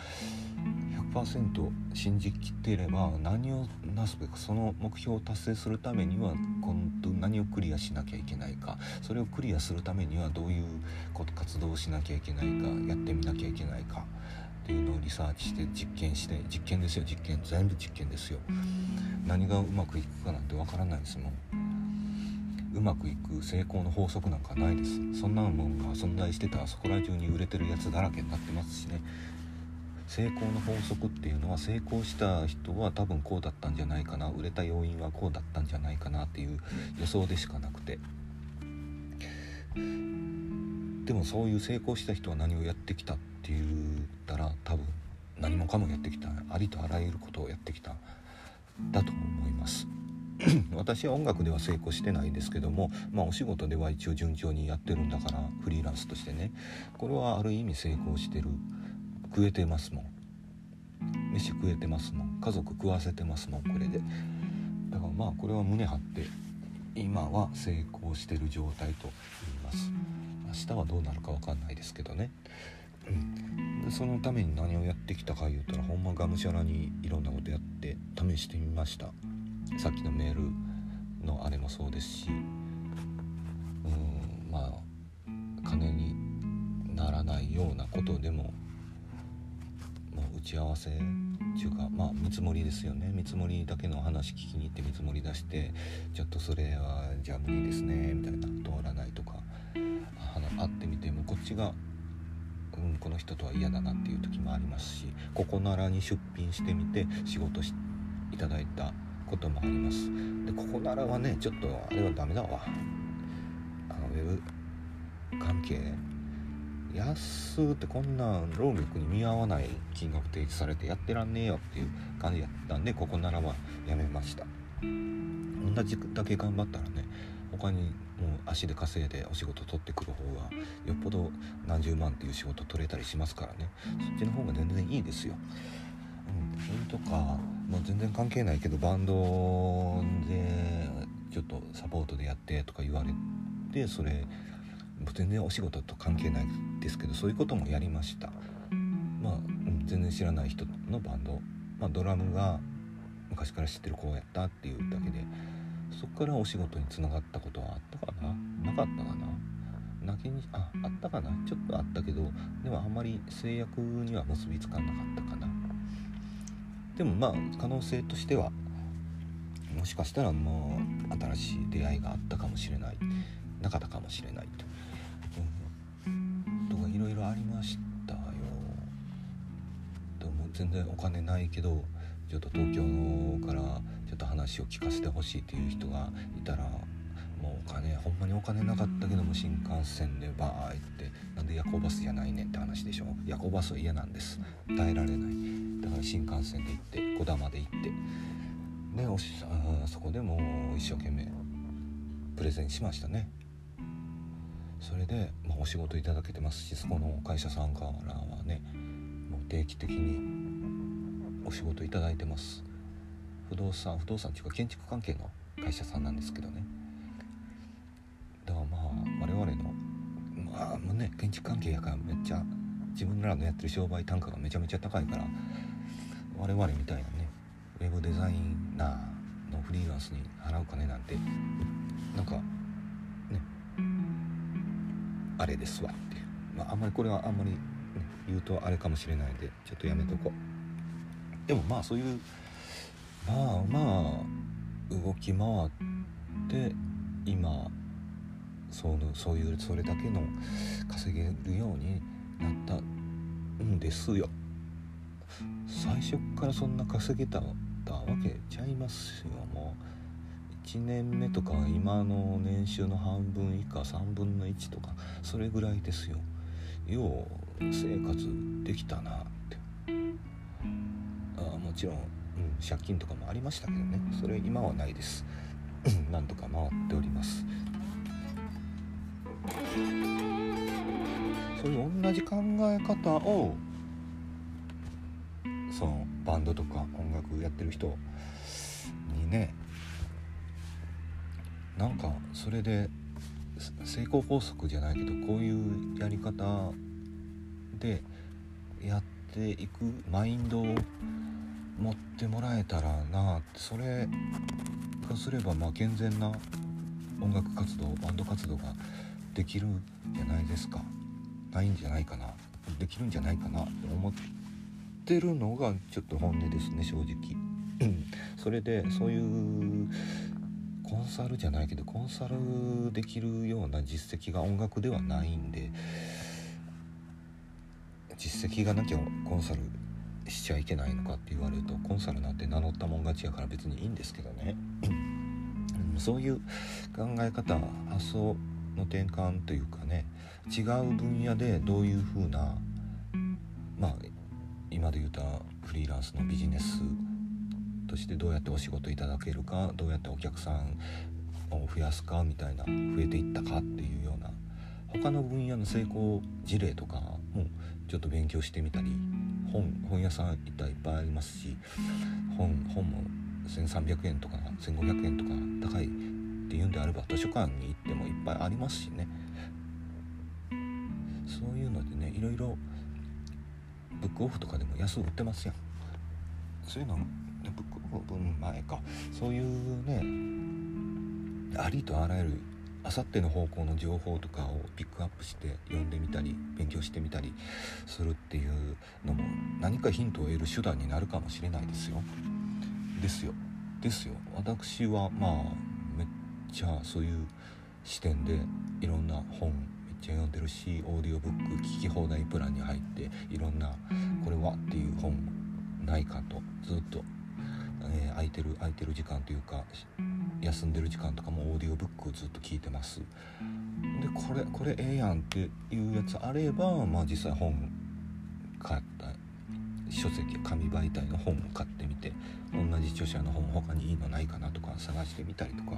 100%信じきっていれば何をなすべくその目標を達成するためには今度何をクリアしなきゃいけないか。それをクリアするためにはどういう活動をしなきゃいけないかやってみなきゃいけないか。っていうのをリサーチして実験して実験ですよ実験全部実験ですよ。何がうまくいくかなんてわからないですもん。うまくいく成功の法則なんかないです。そんなもんが存在してたらそこら中に売れてるやつだらけになってますしね。成功の法則っていうのは成功した人は多分こうだったんじゃないかな。売れた要因はこうだったんじゃないかなっていう予想でしかなくてでもそういう成功した人は何をやってきたって言ったら多分何もかもやってきたありとあらゆることをやってきただと思います。私は音楽では成功してないですけどもまあお仕事では一応順調にやってるんだからフリーランスとしてね。これはある意味成功してる。食えてますもん。飯食えてますもん。家族食わせてますもんこれで。だからまあこれは胸張って今は成功してる状態と言います。明日はどうなるか分かんないですけどね、うん、そのために何をやってきたか言うたらほんまがむしゃらにいろんなことやって試してみました。さっきのメールのあれもそうですし。うん。まあ金にならないようなことでももう打ち合わせっていうか。まあ見積もりですよね。見積もりだけの話聞きに行って見積もり出してちょっとそれはじゃあ無理ですねみたいな。通らないとか。会ってみてもこっちが、うん、この人とは嫌だなっていう時もありますしここならに出品してみて仕事しいただいたこともあります。でここならはねちょっとあれはダメだわ。あのウェブ関係安ってこんな労力に見合わない金額提示されてやってらんねえよっていう感じやったんでここならはやめました。同じだけ頑張ったらね他にもう足で稼いでお仕事取ってくる方がよっぽど何十万っていう仕事取れたりしますからね。そっちの方が全然いいですよ。うん、それとか、まあ、全然関係ないけどバンドでちょっとサポートでやってとか言われてそれ全然お仕事と関係ないですけどそういうこともやりました。まあ、うん、全然知らない人のバンド、まあ、ドラムが昔から知ってる子やったっていうだけでそこからお仕事につながったことはあったかな？なかったかな？泣きにああったかな？ちょっとあったけどでもあんまり制約には結びつかなかったかな。でもまあ可能性としてはもしかしたらもう新しい出会いがあったかもしれない。なかったかもしれないと。うん。とかいろいろありましたよ。でも全然お金ないけどちょっと東京からちょっと話を聞かせてほしいっていう人がいたらもうお金ほんまにお金なかったけども新幹線でバー行ってなんで夜行バスじゃないねんって話でしょ？夜行バスは嫌なんです。耐えられない。だから新幹線で行って小田まで行ってでおしあそこでもう一生懸命プレゼンしましたね。それで、まあ、お仕事いただけてますしそこの会社さんからはねもう定期的にお仕事いただいてます。不動産不動産っていうか建築関係の会社さんなんですけどね。だからまあ我々のまあね建築関係やからめっちゃ自分らのやってる商売単価がめちゃめちゃ高いから我々みたいなねウェブデザイナーのフリーランスに払う金なんてなんかねあれですわって、まあ、あんまりこれはあんまり、ね、言うとあれかもしれないんでちょっとやめとこう。でもまあそういうまあまあ動き回って今そのそういうそれだけの稼げるようになったんですよ。最初からそんな稼げたわけちゃいますよもう。1年目とか今の年収の半分以下3分の1とかそれぐらいですよ。よう生活できたなって。あもちろ、ん、借金とかもありましたけどね。それ今はないです。なんとか回っております。そういう同じ考え方をそのバンドとか音楽やってる人にねなんかそれで成功法則じゃないけどこういうやり方でやっていくマインドを持ってもらえたらなそれがすればまあ健全な音楽活動バンド活動ができるんじゃないですか。ないんじゃないかな。できるんじゃないかなって思ってるのがちょっと本音ですね正直。それでそういうコンサルじゃないけどコンサルできるような実績が音楽ではないんで実績がなきゃコンサルしちゃいけないのかって言われるとコンサルなんて名乗ったもん勝ちやから別にいいんですけどね、そういう考え方発想の転換というかね違う分野でどういうふうなまあ今で言うたフリーランスのビジネスとしてどうやってお仕事いただけるかどうやってお客さんを増やすかみたいな増えていったかっていうような他の分野の成功事例とかもちょっと勉強してみたり本本屋さんいっぱいいっぱいありますし本本も1300円とか1500円とか高いっていうんであれば図書館に行ってもいっぱいありますしね。そういうのでねいろいろブックオフとかでも安売ってますやん。そういうのブックオフ前か。そういうねありとあらゆるあさっての方向の情報とかをピックアップして読んでみたり勉強してみたりするっていうのも何かヒントを得る手段になるかもしれないですよ。ですよ。ですよ。私はまあめっちゃそういう視点でいろんな本めっちゃ読んでるしオーディオブック聞き放題プランに入っていろんなこれはっていう本ないかとずっと、えー、空いてる空いてる時間というか休んでる時間とかもオーディオブックをずっと聞いてますでこれこれええやんっていうやつあればまあ実際本買った書籍紙媒体の本を買ってみて同じ著者の本他にいいのないかなとか探してみたりとか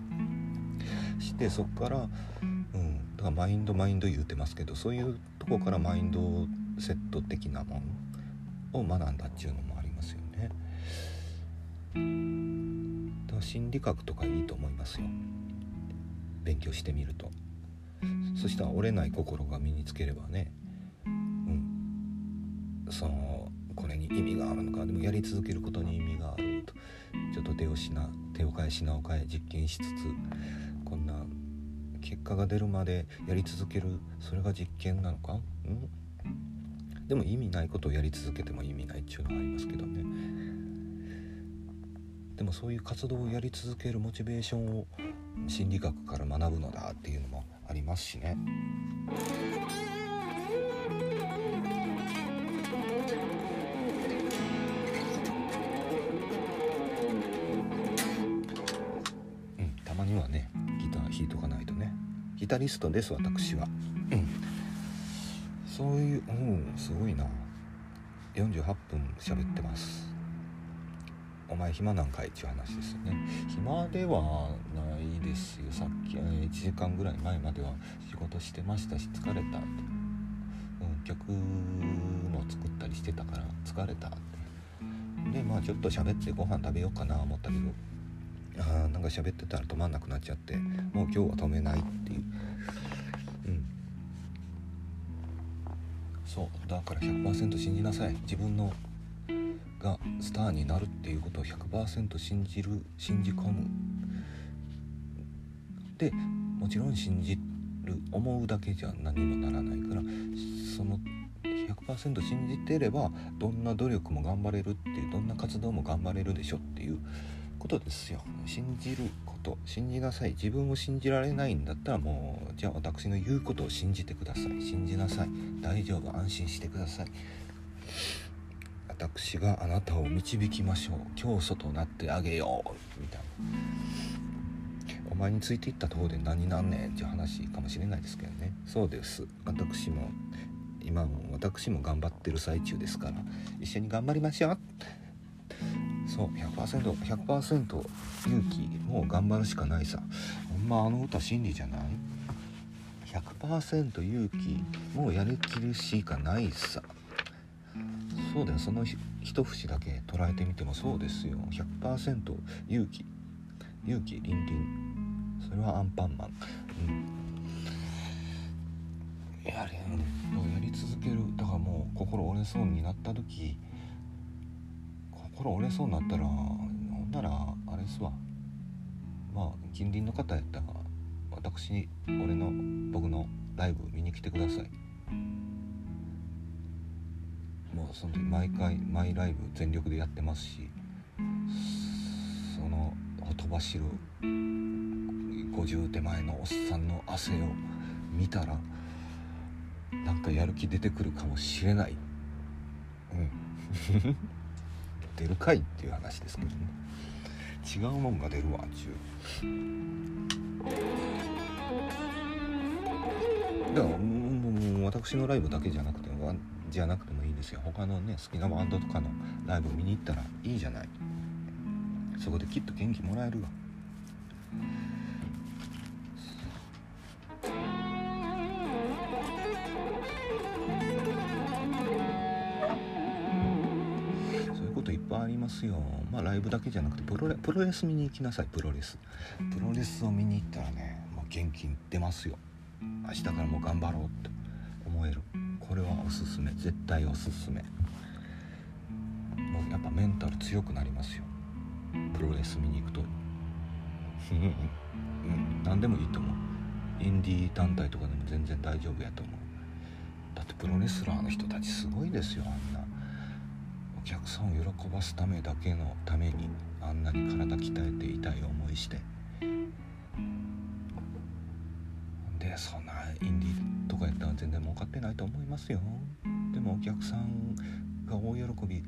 してそっからうんだからマインドマインド言うてますけどそういうとこからマインドセット的なものを学んだっていうのもありますよね。だから心理学とかいいと思いますよ。勉強してみると。そしたら折れない心が身につければね。うん。そのこれに意味があるのか。でもやり続けることに意味があると。ちょっと手をしな手を変え品を変え実験しつつこんな結果が出るまでやり続けるそれが実験なのか？うん。でも意味ないことをやり続けても意味ないっていうのはありますけどね。でもそういう活動をやり続けるモチベーションを心理学から学ぶのだっていうのもありますしね。うん、たまにはねギター弾いとかないとねギタリストです私は。うんそういううんすごいな48分喋ってますお前暇なんかいっていう話ですよね。暇ではないですよ。さっき、え1時間ぐらい前までは仕事してましたし疲れたと、うん、曲も作ったりしてたから疲れたでまあちょっと喋ってご飯食べようかな思ったけどあーなんか喋ってたら止まんなくなっちゃってもう今日は止めないっていう。うん。そう。だから100%信じなさい。自分のがスターになるっていうことを100%信じる信じ込む。でもちろん信じる思うだけじゃ何にもならないからその100%信じてればどんな努力も頑張れるっていうどんな活動も頑張れるでしょっていうことですよ。信じること信じなさい。自分を信じられないんだったらもうじゃあ私の言うことを信じてください。信じなさい。大丈夫。安心してください。私があなたを導きましょう。教祖となってあげよう。みたいな。お前についていったところで何なんねんっていう話かもしれないですけどね。そうです。私も今も私も頑張ってる最中ですから。一緒に頑張りましょう。そう 100%100% 100%勇気もう頑張るしかないさ。ほんまあの歌真理じゃない？100%勇気もうやりきるしかないさ。そうだよその一節だけ捉えてみてもそうですよ。100%勇気。勇気凛々それはアンパンマン。うん。やれやり続ける。だからもう心折れそうになった時心折れそうになったらほんならあれですわ。まあ近隣の方やったら私俺の僕のライブ見に来てください。その時毎回毎ライブ全力でやってますしそのほとばしる50手前のおっさんの汗を見たらなんかやる気出てくるかもしれないうん出るかいっていう話ですけどね違うもんが出るわちゅうだからもう私のライブだけじゃなくてじゃなくてですよ。他のね好きなバンドとかのライブ見に行ったらいいじゃない。そこできっと元気もらえるわ。ますよ。まあライブだけじゃなくてプロレプロレス見に行きなさい。プロレス。プロレスを見に行ったらねもう元気出ますよ。明日からもう頑張ろうって思える。これはおすすめ。絶対おすすめ。もうやっぱメンタル強くなりますよ。プロレス見に行くと。うん。何でもいいと思う。インディー団体とかでも全然大丈夫やと思う。だってプロレスラーの人たちすごいですよあんな。お客さんを喜ばすためだけのためにあんなに体鍛えて痛い思いして。でそんなインディーとかやったら全然儲かってないと思いますよ。でもお客さんが大喜び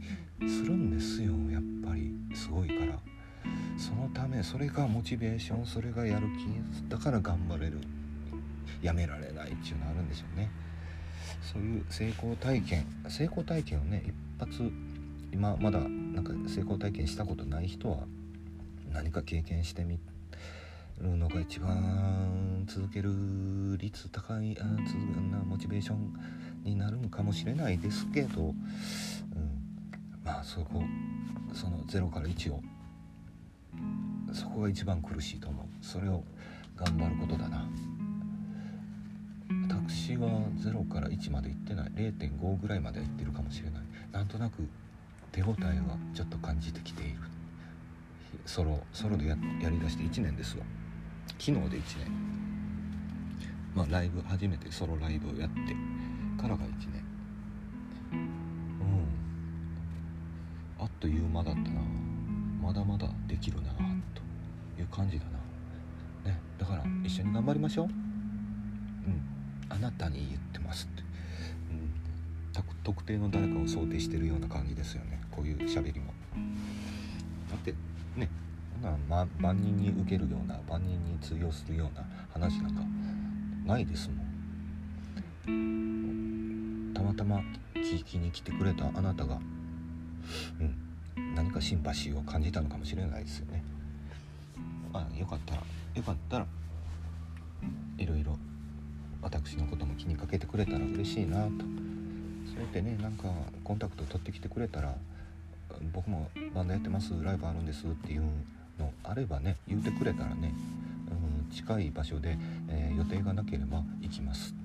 するんですよ。やっぱり。すごいから。そのためそれがモチベーションそれがやる気だから頑張れる。やめられないっていうのあるんでしょうね。そういう成功体験成功体験をね一発今まだなんか成功体験したことない人は何か経験してみてるのが一番続ける率高いあ続なモチベーションになるのかもしれないですけど、うん、まあそこその0から1をそこが一番苦しいと思う。それを頑張ることだな。私は0から1まで行ってない。0.5ぐらいまでは行ってるかもしれない。なんとなく手応えはちょっと感じてきている。ソロソロでややりだして1年ですわ。昨日で1年。まあライブ初めてソロライブをやってからが1年。うん。あっという間だったな。まだまだできるなと。いう感じだな。ね。だから一緒に頑張りましょう。うん。あなたに言ってますって。うん。特定の誰かを想定してるような感じですよね。こういう喋りも。な、ま、万人に受けるような万人に通用するような話なんかないですもん。たまたま聞きに来てくれたあなたがうん何かシンパシーを感じたのかもしれないですよね。まあよかったらよかったらいろいろ私のことも気にかけてくれたら嬉しいなと。そうやってねなんかコンタクト取ってきてくれたら僕もバンドやってますライブあるんですっていうのあればね言うてくれたらね、うん、近い場所で、えー、予定がなければ行きます。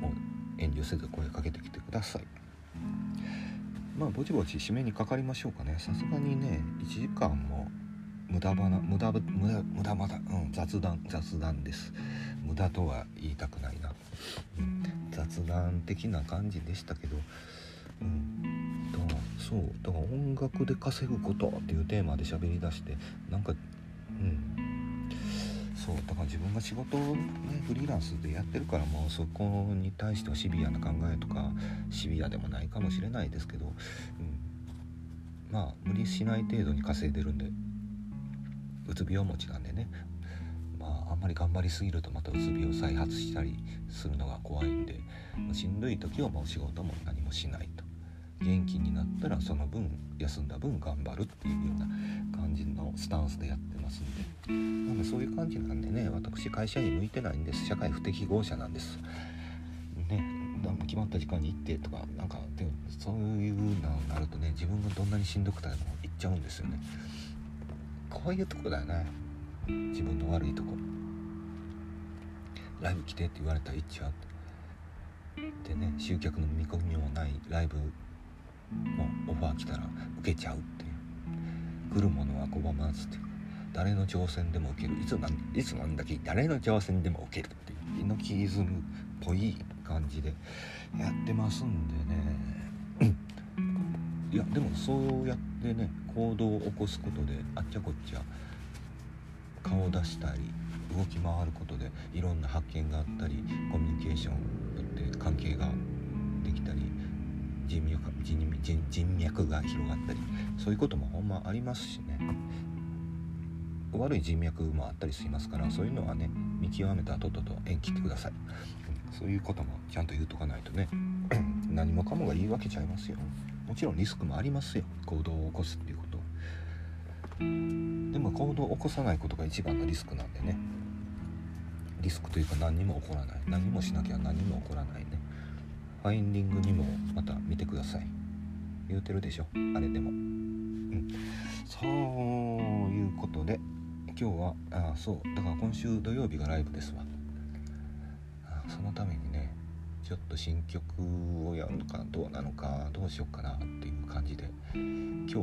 もう遠慮せず声かけてきてください。まあぼちぼち締めにかかりましょうかね。さすがにね1時間も無駄話無駄無駄無駄まだ、うん、雑談雑談です。無駄とは言いたくないな、うん、雑談的な感じでしたけど、うん、だからそうだから音楽で稼ぐことっていうテーマで喋りだしてなんかうん。そうだから自分が仕事をねフリーランスでやってるからもうそこに対してはシビアな考えとかシビアでもないかもしれないですけど、うん、まあ無理しない程度に稼いでるんでうつ病持ちなんでね。まああんまり頑張りすぎるとまたうつ病を再発したりするのが怖いんで、ま、しんどい時はもう仕事も何もしないと。元気になったらその分休んだ分頑張るっていうような感じのスタンスでやってますんで。なのでそういう感じなんでね私会社に向いてないんです。社会不適合者なんです。ね決まった時間に行ってとかなんかでそういうのになるとね自分がどんなにしんどくても行っちゃうんですよね。こういうとこだよね。自分の悪いとこ。ライブ来てって言われたら行っちゃう。でね集客の見込みもないライブもオファー来たら受けちゃうっていう。来るものは拒まずっていう。誰の挑戦でも受ける。いつなんいつなんだけ誰の挑戦でも受けるっていう。猪木イズムっぽい感じでやってますんでね。いやでもそうやってね行動を起こすことであっちゃこっちゃ顔を出したり動き回ることでいろんな発見があったりコミュニケーションって関係が人脈人人脈が広がったりそういうこともほんまありますしね。悪い人脈もあったりしますからそういうのはね見極めたとっとと縁切ってください。そういうこともちゃんと言うとかないとね 何もかもがいいわけちゃいますよ。もちろんリスクもありますよ。行動を起こすっていうこと。でも行動を起こさないことが一番のリスクなんでね。リスクというか何にも起こらない。何もしなきゃ何も起こらないね。ファインディングにもまた見てください。言うてるでしょ？あれでも。うん。そういうことで今日はあそう。だから今週土曜日がライブですわ。そのためにねちょっと新曲をやるのかどうなのかどうしようかなっていう感じで今日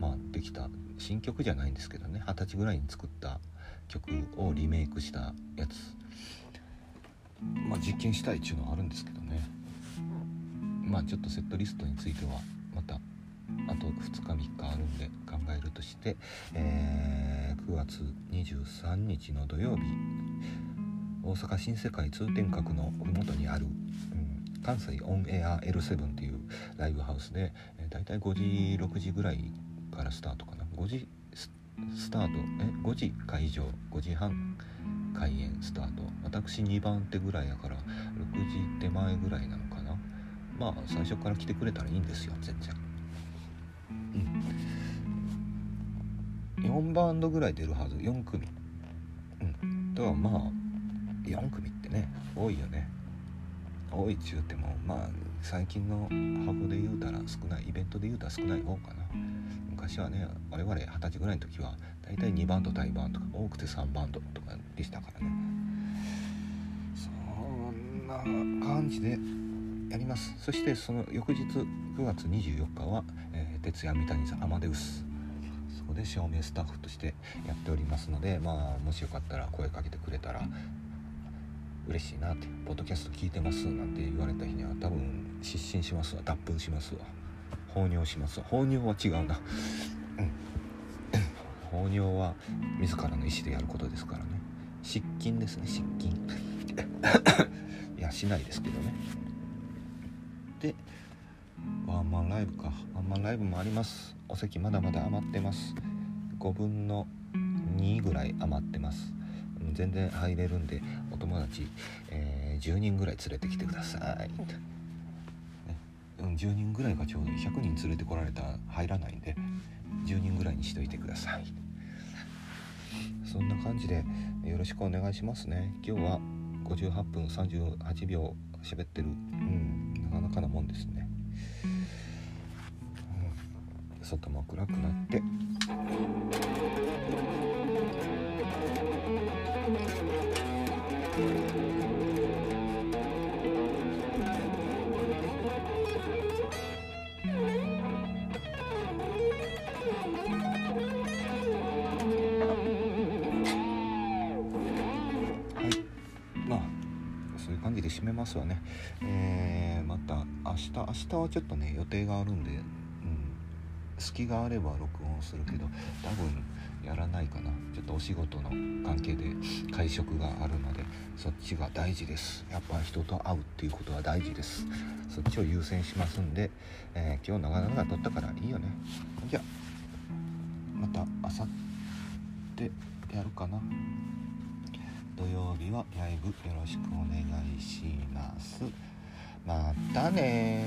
まあできた新曲じゃないんですけどね二十歳ぐらいに作った曲をリメイクしたやつ。まあ実験したいっていうのはあるんですけどね。まあちょっとセットリストについてはまたあと2日3日あるんで考えるとして、えー、9月23日の土曜日大阪新世界通天閣の麓にある、うん、関西オンエア L7 っていうライブハウスで、えー、大体5時6時ぐらいからスタートかな。5時スタートえ5時会場5時半開演スタート。私2番手ぐらいやから6時手前ぐらいなのまあ最初から来てくれたらいいんですよ全然。うん。4バンドぐらい出るはず4組。うん。だからまあ4組ってね多いよね。多いっちゅうてもまあ最近の箱で言うたら少ないイベントで言うたら少ない方かな。昔はね我々二十歳ぐらいの時は大体2バンド対バンとか多くて3バンドとかでしたからね。そんな感じでやります。そしてその翌日9月24日は、えー、徹夜三谷さんアマデウス。そこで照明スタッフとしてやっておりますのでまあもしよかったら声かけてくれたら嬉しいなって「ポッドキャスト聞いてます」なんて言われた日には多分失神しますわ。脱粉しますわ。放尿しますわ。放尿は違うな。うん。放尿は自らの意思でやることですからね。失禁ですね失禁。いやしないですけどね。でワンマンライブか。ワンマンライブもあります。お席まだまだ余ってます。5分の2ぐらい余ってます。全然入れるんでお友達、えー、10人ぐらい連れてきてください、ね、10人ぐらいがちょうど100人連れてこられたら入らないんで10人ぐらいにしといてください。そんな感じでよろしくお願いしますね。今日は58分38秒喋ってる。うん。なかなかなもんですね、うん、外も暗くなって締めますわね、えー、また明日明日はちょっとね予定があるんで、うん、隙があれば録音するけど多分やらないかな。ちょっとお仕事の関係で会食があるのでそっちが大事です。やっぱ人と会うっていうことは大事です。そっちを優先しますんで、えー、今日長々撮ったからいいよね。じゃあまた明後日やるかな。土曜日はライブよろしくお願いします。またね